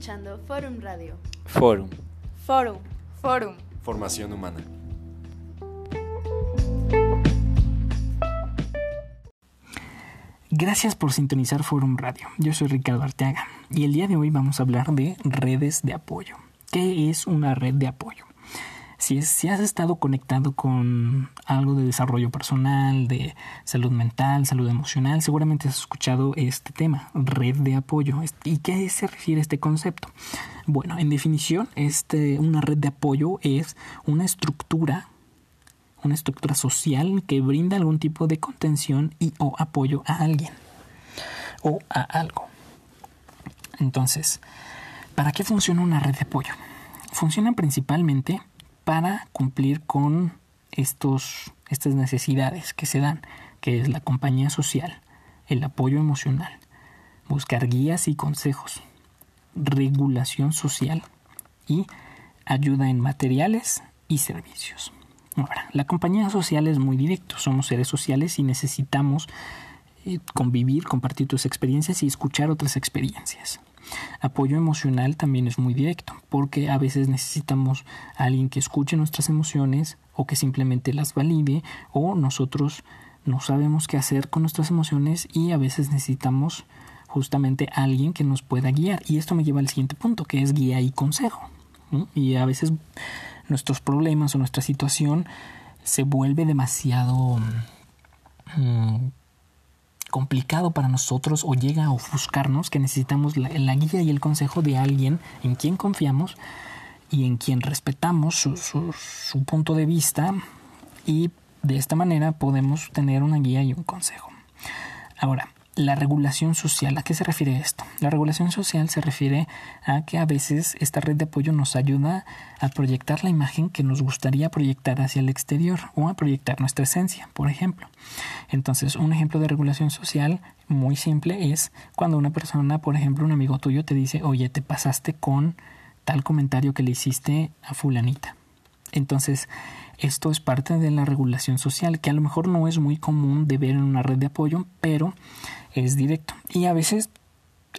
escuchando Forum Radio. Forum. Forum. Forum. Formación humana. Gracias por sintonizar Forum Radio. Yo soy Ricardo Arteaga y el día de hoy vamos a hablar de redes de apoyo. ¿Qué es una red de apoyo? Si, has estado conectado con algo de desarrollo personal, de salud mental, salud emocional, seguramente has escuchado este tema, red de apoyo. ¿Y qué se refiere este concepto? Bueno, en definición, este, una red de apoyo es una estructura una estructura social que brinda algún tipo de contención y o apoyo a alguien o a algo. Entonces, ¿para qué funciona una red de apoyo? Funciona principalmente para cumplir con estos, estas necesidades que se dan, que es la compañía social, el apoyo emocional, buscar guías y consejos, regulación social y ayuda en materiales y servicios. Ahora, la compañía social es muy directo, somos seres sociales y necesitamos eh, convivir, compartir tus experiencias y escuchar otras experiencias. Apoyo emocional también es muy directo, porque a veces necesitamos a alguien que escuche nuestras emociones o que simplemente las valide o nosotros no sabemos qué hacer con nuestras emociones y a veces necesitamos justamente a alguien que nos pueda guiar. Y esto me lleva al siguiente punto, que es guía y consejo. Y a veces nuestros problemas o nuestra situación se vuelve demasiado mm, complicado para nosotros o llega a ofuscarnos que necesitamos la, guía y el consejo de alguien en quien confiamos y en quien respetamos su, su punto de vista y de esta manera podemos tener una guía y un consejo. Ahora, la regulación social, ¿a qué se refiere esto? La regulación social se refiere a que a veces esta red de apoyo nos ayuda a proyectar la imagen que nos gustaría proyectar hacia el exterior o a proyectar nuestra esencia, por ejemplo. Entonces, un ejemplo de regulación social muy simple es cuando una persona, por ejemplo, un amigo tuyo te dice, oye, te pasaste con tal comentario que le hiciste a fulanita. Entonces, esto es parte de la regulación social, que a lo mejor no es muy común de ver en una red de apoyo, pero es directo. Y a veces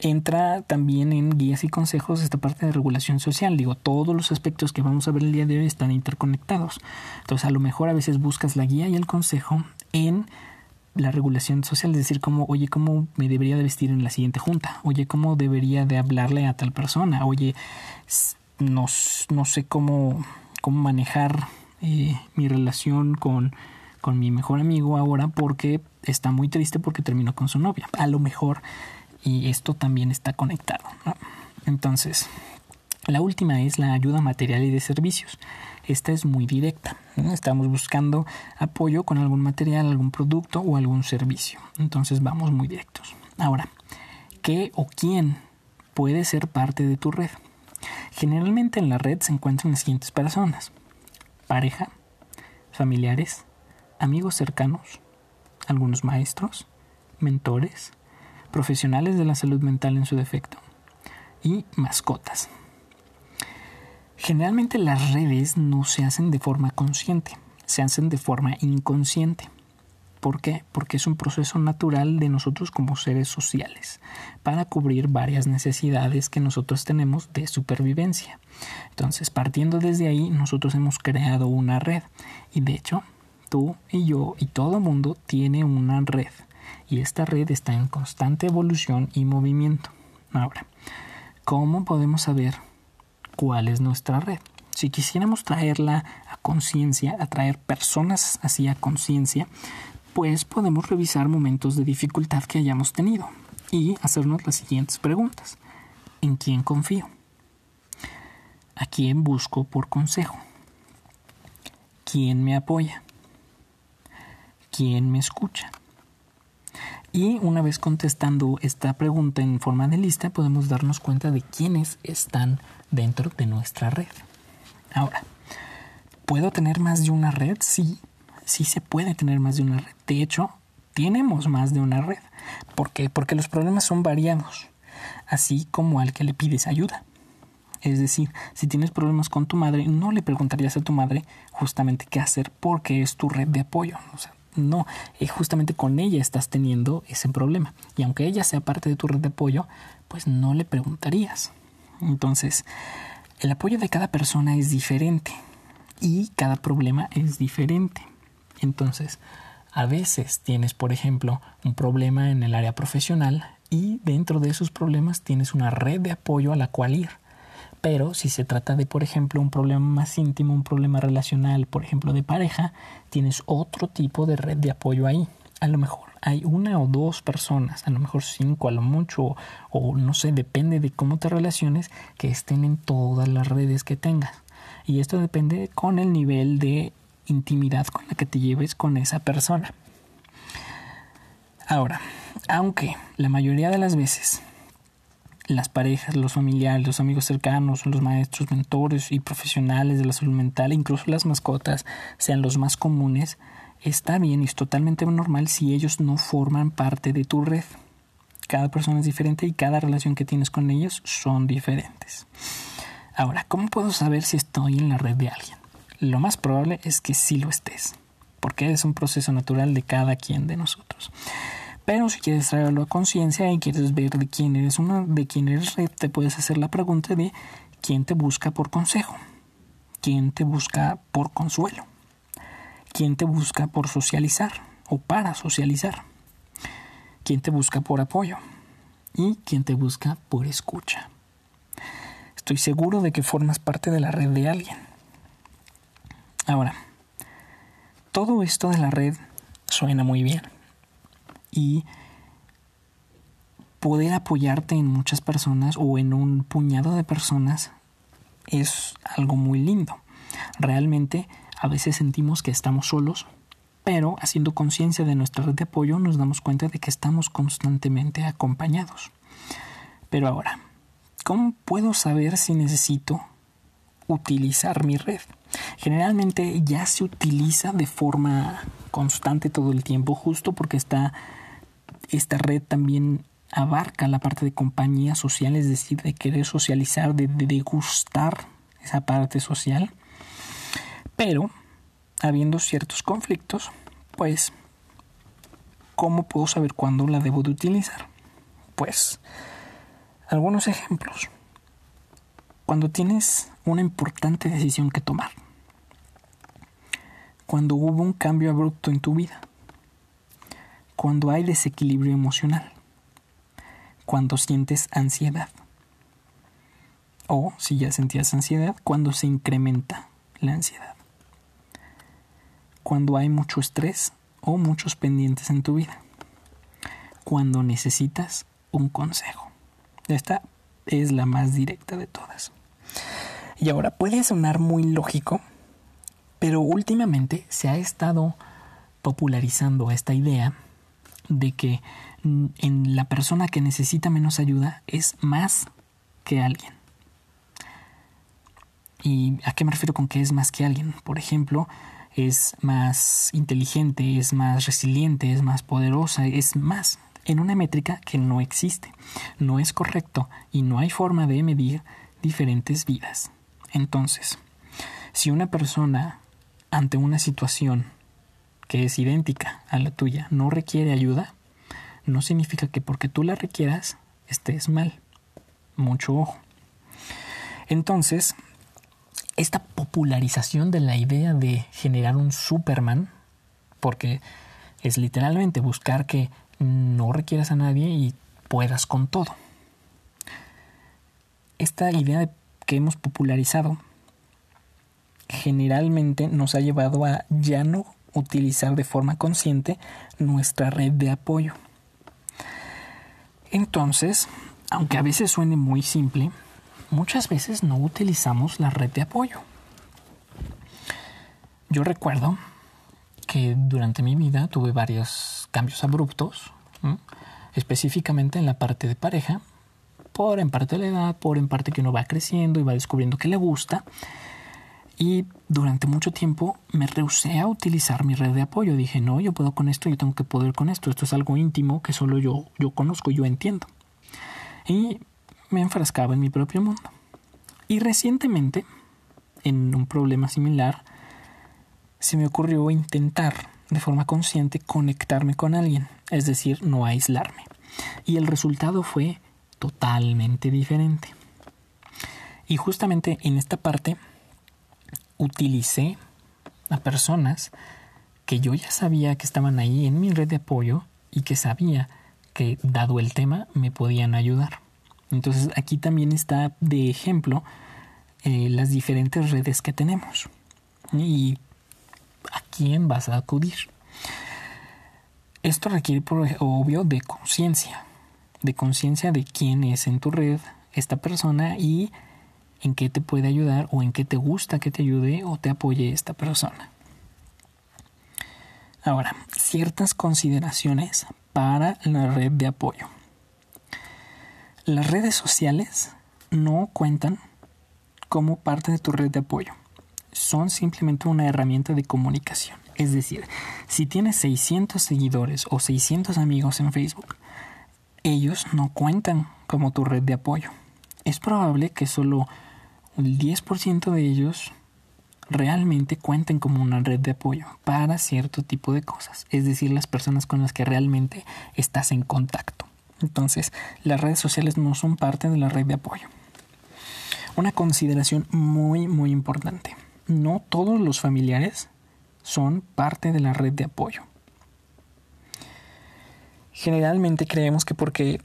entra también en guías y consejos esta parte de regulación social. Digo, todos los aspectos que vamos a ver el día de hoy están interconectados. Entonces, a lo mejor a veces buscas la guía y el consejo en la regulación social, es decir, como, oye, ¿cómo me debería de vestir en la siguiente junta? Oye, ¿cómo debería de hablarle a tal persona? Oye, no, no sé cómo, cómo manejar eh, mi relación con, con mi mejor amigo ahora porque está muy triste porque terminó con su novia. A lo mejor, y esto también está conectado. Entonces, la última es la ayuda material y de servicios. Esta es muy directa. Estamos buscando apoyo con algún material, algún producto o algún servicio. Entonces vamos muy directos. Ahora, ¿qué o quién puede ser parte de tu red? Generalmente en la red se encuentran las siguientes personas. Pareja, familiares, amigos cercanos, algunos maestros, mentores, profesionales de la salud mental en su defecto y mascotas. Generalmente las redes no se hacen de forma consciente, se hacen de forma inconsciente. ¿Por qué? Porque es un proceso natural de nosotros como seres sociales para cubrir varias necesidades que nosotros tenemos de supervivencia. Entonces, partiendo desde ahí, nosotros hemos creado una red y de hecho tú y yo y todo mundo tiene una red y esta red está en constante evolución y movimiento. Ahora, ¿cómo podemos saber cuál es nuestra red? Si quisiéramos traerla a conciencia, atraer personas así a conciencia, pues podemos revisar momentos de dificultad que hayamos tenido y hacernos las siguientes preguntas. ¿En quién confío? ¿A quién busco por consejo? ¿Quién me apoya? quién me escucha. Y una vez contestando esta pregunta en forma de lista, podemos darnos cuenta de quiénes están dentro de nuestra red. Ahora, ¿puedo tener más de una red? Sí, sí se puede tener más de una red. De hecho, tenemos más de una red. ¿Por qué? Porque los problemas son variados, así como al que le pides ayuda. Es decir, si tienes problemas con tu madre, no le preguntarías a tu madre justamente qué hacer porque es tu red de apoyo. No, eh, justamente con ella estás teniendo ese problema. Y aunque ella sea parte de tu red de apoyo, pues no le preguntarías. Entonces, el apoyo de cada persona es diferente y cada problema es diferente. Entonces, a veces tienes, por ejemplo, un problema en el área profesional y dentro de esos problemas tienes una red de apoyo a la cual ir. Pero si se trata de, por ejemplo, un problema más íntimo, un problema relacional, por ejemplo, de pareja, tienes otro tipo de red de apoyo ahí. A lo mejor hay una o dos personas, a lo mejor cinco, a lo mucho, o no sé, depende de cómo te relaciones, que estén en todas las redes que tengas. Y esto depende con el nivel de intimidad con la que te lleves con esa persona. Ahora, aunque la mayoría de las veces las parejas, los familiares, los amigos cercanos, los maestros, mentores y profesionales de la salud mental, incluso las mascotas, sean los más comunes, está bien y es totalmente normal si ellos no forman parte de tu red. Cada persona es diferente y cada relación que tienes con ellos son diferentes. Ahora, ¿cómo puedo saber si estoy en la red de alguien? Lo más probable es que sí lo estés, porque es un proceso natural de cada quien de nosotros. Pero si quieres traerlo a conciencia y quieres ver de quién eres una, de quién eres red, te puedes hacer la pregunta de quién te busca por consejo, quién te busca por consuelo, quién te busca por socializar o para socializar, quién te busca por apoyo y quién te busca por escucha. Estoy seguro de que formas parte de la red de alguien. Ahora, todo esto de la red suena muy bien y poder apoyarte en muchas personas o en un puñado de personas es algo muy lindo. Realmente a veces sentimos que estamos solos, pero haciendo conciencia de nuestra red de apoyo nos damos cuenta de que estamos constantemente acompañados. Pero ahora, ¿cómo puedo saber si necesito utilizar mi red? Generalmente ya se utiliza de forma constante todo el tiempo, justo porque está esta red también abarca la parte de compañía social, es decir, de querer socializar, de, degustar esa parte social. Pero, habiendo ciertos conflictos, pues, ¿cómo puedo saber cuándo la debo de utilizar? Pues, algunos ejemplos. Cuando tienes una importante decisión que tomar. Cuando hubo un cambio abrupto en tu vida cuando hay desequilibrio emocional, cuando sientes ansiedad, o si ya sentías ansiedad, cuando se incrementa la ansiedad, cuando hay mucho estrés o muchos pendientes en tu vida, cuando necesitas un consejo. Esta es la más directa de todas. Y ahora puede sonar muy lógico, pero últimamente se ha estado popularizando esta idea de que en la persona que necesita menos ayuda es más que alguien. ¿Y a qué me refiero con que es más que alguien? Por ejemplo, es más inteligente, es más resiliente, es más poderosa, es más en una métrica que no existe. No es correcto y no hay forma de medir diferentes vidas. Entonces, si una persona ante una situación que es idéntica a la tuya no requiere ayuda, no significa que porque tú la requieras estés mal. Mucho ojo. Entonces, esta popularización de la idea de generar un Superman, porque es literalmente buscar que no requieras a nadie y puedas con todo. Esta idea que hemos popularizado generalmente nos ha llevado a ya no utilizar de forma consciente nuestra red de apoyo. Entonces, aunque a veces suene muy simple, muchas veces no utilizamos la red de apoyo. Yo recuerdo que durante mi vida tuve varios cambios abruptos, específicamente en la parte de pareja, por en parte la edad, por en parte que uno va creciendo y va descubriendo que le gusta, y durante mucho tiempo me rehusé a utilizar mi red de apoyo. Dije, no, yo puedo con esto, yo tengo que poder con esto. Esto es algo íntimo que solo yo, yo conozco, yo entiendo. Y me enfrascaba en mi propio mundo. Y recientemente, en un problema similar, se me ocurrió intentar de forma consciente conectarme con alguien, es decir, no aislarme. Y el resultado fue totalmente diferente. Y justamente en esta parte utilicé a personas que yo ya sabía que estaban ahí en mi red de apoyo y que sabía que dado el tema me podían ayudar. Entonces aquí también está de ejemplo eh, las diferentes redes que tenemos y a quién vas a acudir. Esto requiere, por obvio, de conciencia, de conciencia de quién es en tu red esta persona y en qué te puede ayudar o en qué te gusta que te ayude o te apoye esta persona. Ahora, ciertas consideraciones para la red de apoyo. Las redes sociales no cuentan como parte de tu red de apoyo. Son simplemente una herramienta de comunicación. Es decir, si tienes 600 seguidores o 600 amigos en Facebook, ellos no cuentan como tu red de apoyo. Es probable que solo el 10% de ellos realmente cuenten como una red de apoyo para cierto tipo de cosas, es decir, las personas con las que realmente estás en contacto. Entonces, las redes sociales no son parte de la red de apoyo. Una consideración muy, muy importante. No todos los familiares son parte de la red de apoyo. Generalmente creemos que porque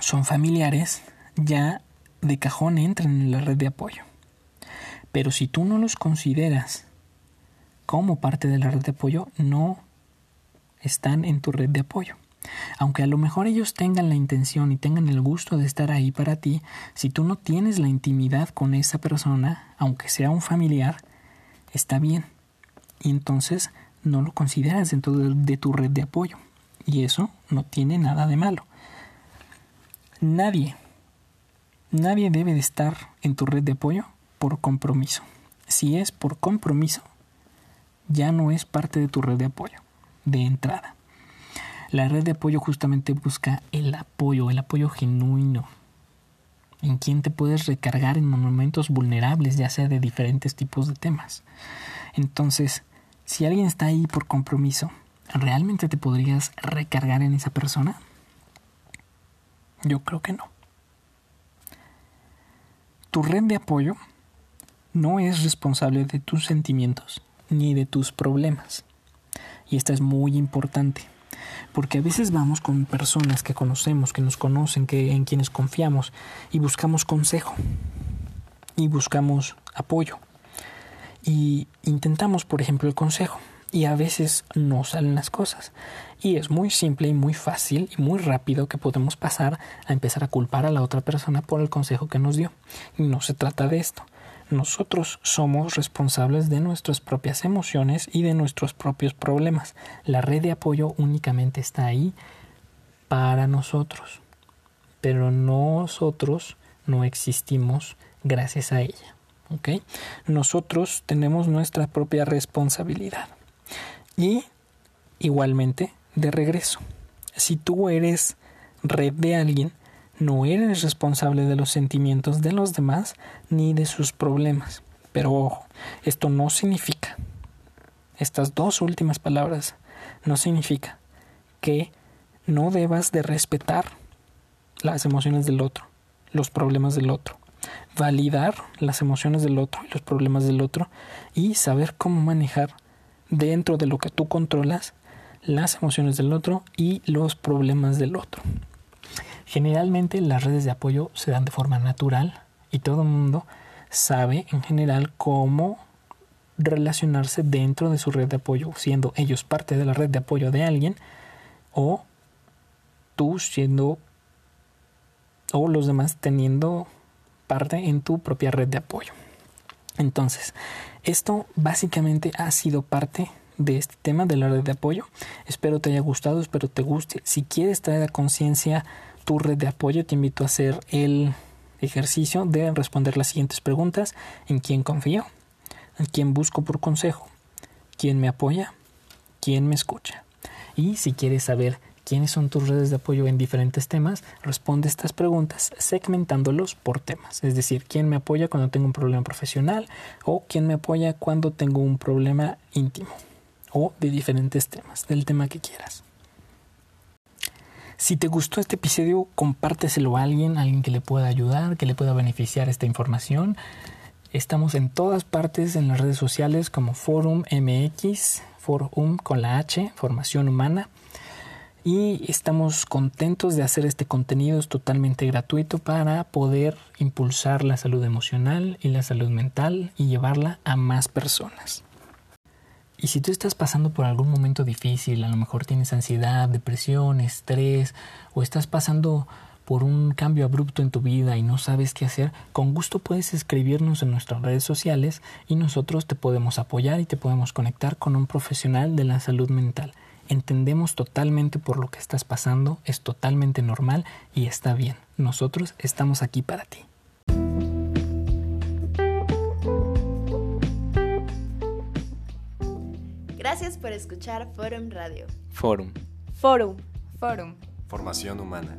son familiares, ya de cajón entran en la red de apoyo. Pero si tú no los consideras como parte de la red de apoyo, no están en tu red de apoyo. Aunque a lo mejor ellos tengan la intención y tengan el gusto de estar ahí para ti, si tú no tienes la intimidad con esa persona, aunque sea un familiar, está bien. Y entonces no lo consideras dentro de, tu red de apoyo. Y eso no tiene nada de malo. Nadie, nadie debe de estar en tu red de apoyo por compromiso. Si es por compromiso, ya no es parte de tu red de apoyo, de entrada. La red de apoyo justamente busca el apoyo, el apoyo genuino, en quien te puedes recargar en momentos vulnerables, ya sea de diferentes tipos de temas. Entonces, si alguien está ahí por compromiso, ¿realmente te podrías recargar en esa persona? Yo creo que no. Tu red de apoyo no es responsable de tus sentimientos ni de tus problemas. Y esto es muy importante, porque a veces vamos con personas que conocemos, que nos conocen, que en quienes confiamos y buscamos consejo y buscamos apoyo. Y intentamos, por ejemplo, el consejo y a veces no salen las cosas. Y es muy simple y muy fácil y muy rápido que podemos pasar a empezar a culpar a la otra persona por el consejo que nos dio. No se trata de esto. Nosotros somos responsables de nuestras propias emociones y de nuestros propios problemas. La red de apoyo únicamente está ahí para nosotros, pero nosotros no existimos gracias a ella. Nosotros tenemos nuestra propia responsabilidad. Y igualmente, de regreso, si tú eres red de alguien, no eres responsable de los sentimientos de los demás ni de sus problemas. Pero ojo, esto no significa, estas dos últimas palabras, no significa que no debas de respetar las emociones del otro, los problemas del otro, validar las emociones del otro y los problemas del otro y saber cómo manejar dentro de lo que tú controlas las emociones del otro y los problemas del otro. Generalmente las redes de apoyo se dan de forma natural y todo el mundo sabe en general cómo relacionarse dentro de su red de apoyo, siendo ellos parte de la red de apoyo de alguien o tú siendo o los demás teniendo parte en tu propia red de apoyo. Entonces, esto básicamente ha sido parte de este tema de la red de apoyo. Espero te haya gustado, espero te guste. Si quieres traer a conciencia tu red de apoyo, te invito a hacer el ejercicio de responder las siguientes preguntas. ¿En quién confío? ¿En quién busco por consejo? ¿Quién me apoya? ¿Quién me escucha? Y si quieres saber quiénes son tus redes de apoyo en diferentes temas, responde estas preguntas segmentándolos por temas. Es decir, quién me apoya cuando tengo un problema profesional o quién me apoya cuando tengo un problema íntimo o de diferentes temas, del tema que quieras. Si te gustó este episodio, compárteselo a alguien, a alguien que le pueda ayudar, que le pueda beneficiar esta información. Estamos en todas partes en las redes sociales como Forum MX, Forum con la H, Formación Humana. Y estamos contentos de hacer este contenido, es totalmente gratuito para poder impulsar la salud emocional y la salud mental y llevarla a más personas. Y si tú estás pasando por algún momento difícil, a lo mejor tienes ansiedad, depresión, estrés, o estás pasando por un cambio abrupto en tu vida y no sabes qué hacer, con gusto puedes escribirnos en nuestras redes sociales y nosotros te podemos apoyar y te podemos conectar con un profesional de la salud mental. Entendemos totalmente por lo que estás pasando, es totalmente normal y está bien. Nosotros estamos aquí para ti. Gracias por escuchar Forum Radio. Forum. Forum. Forum. Formación humana.